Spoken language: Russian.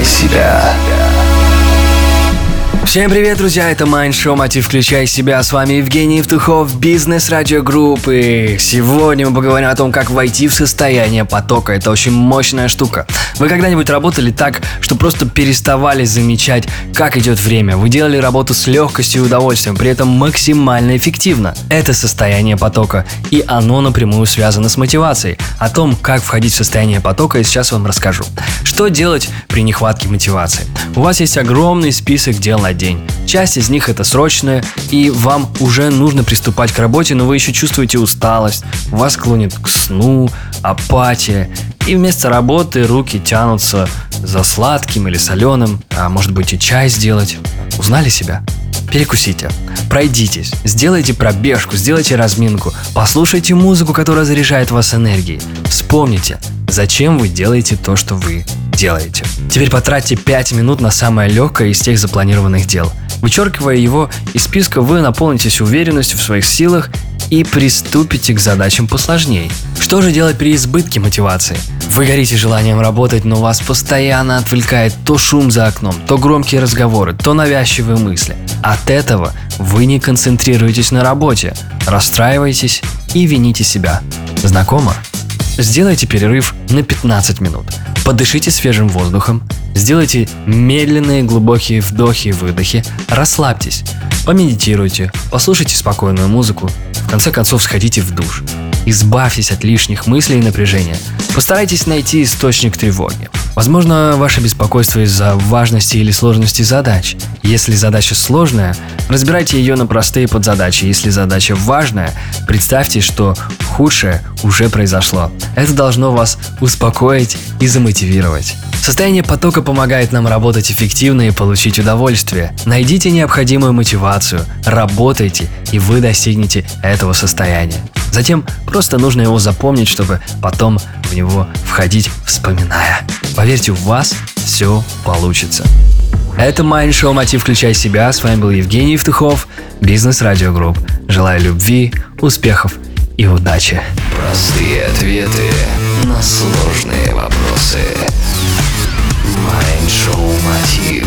включай себя. Всем привет, друзья, это Mind Show Мотив Включай себя. С вами Евгений Евтухов, бизнес радиогруппы. Сегодня мы поговорим о том, как войти в состояние потока. Это очень мощная штука. Вы когда-нибудь работали так, что просто переставали замечать, как идет время? Вы делали работу с легкостью и удовольствием, при этом максимально эффективно. Это состояние потока, и оно напрямую связано с мотивацией. О том, как входить в состояние потока, я сейчас вам расскажу. Что делать при нехватке мотивации? У вас есть огромный список дел на день. Часть из них это срочная, и вам уже нужно приступать к работе, но вы еще чувствуете усталость, вас клонит к сну, апатия, и вместо работы руки тянутся за сладким или соленым, а может быть и чай сделать. Узнали себя? Перекусите, пройдитесь, сделайте пробежку, сделайте разминку, послушайте музыку, которая заряжает вас энергией. Вспомните, зачем вы делаете то, что вы делаете. Теперь потратьте 5 минут на самое легкое из тех запланированных дел. Вычеркивая его из списка, вы наполнитесь уверенностью в своих силах и приступите к задачам посложнее. Что же делать при избытке мотивации? Вы горите желанием работать, но вас постоянно отвлекает то шум за окном, то громкие разговоры, то навязчивые мысли. От этого вы не концентрируетесь на работе, расстраиваетесь и вините себя. Знакомо? Сделайте перерыв на 15 минут. Подышите свежим воздухом, сделайте медленные глубокие вдохи и выдохи, расслабьтесь, помедитируйте, послушайте спокойную музыку, в конце концов сходите в душ. Избавьтесь от лишних мыслей и напряжения. Постарайтесь найти источник тревоги. Возможно, ваше беспокойство из-за важности или сложности задач. Если задача сложная, разбирайте ее на простые подзадачи. Если задача важная, представьте, что худшее уже произошло. Это должно вас успокоить и замотивировать. Состояние потока помогает нам работать эффективно и получить удовольствие. Найдите необходимую мотивацию, работайте, и вы достигнете этого состояния. Затем просто нужно его запомнить, чтобы потом в него входить, вспоминая. Поверьте, у вас все получится. Это Mind Show Мотив Включай Себя. С вами был Евгений Евтухов, Бизнес Радио Групп. Желаю любви, успехов и удачи. Простые ответы на сложные вопросы. Mind Show Мотив.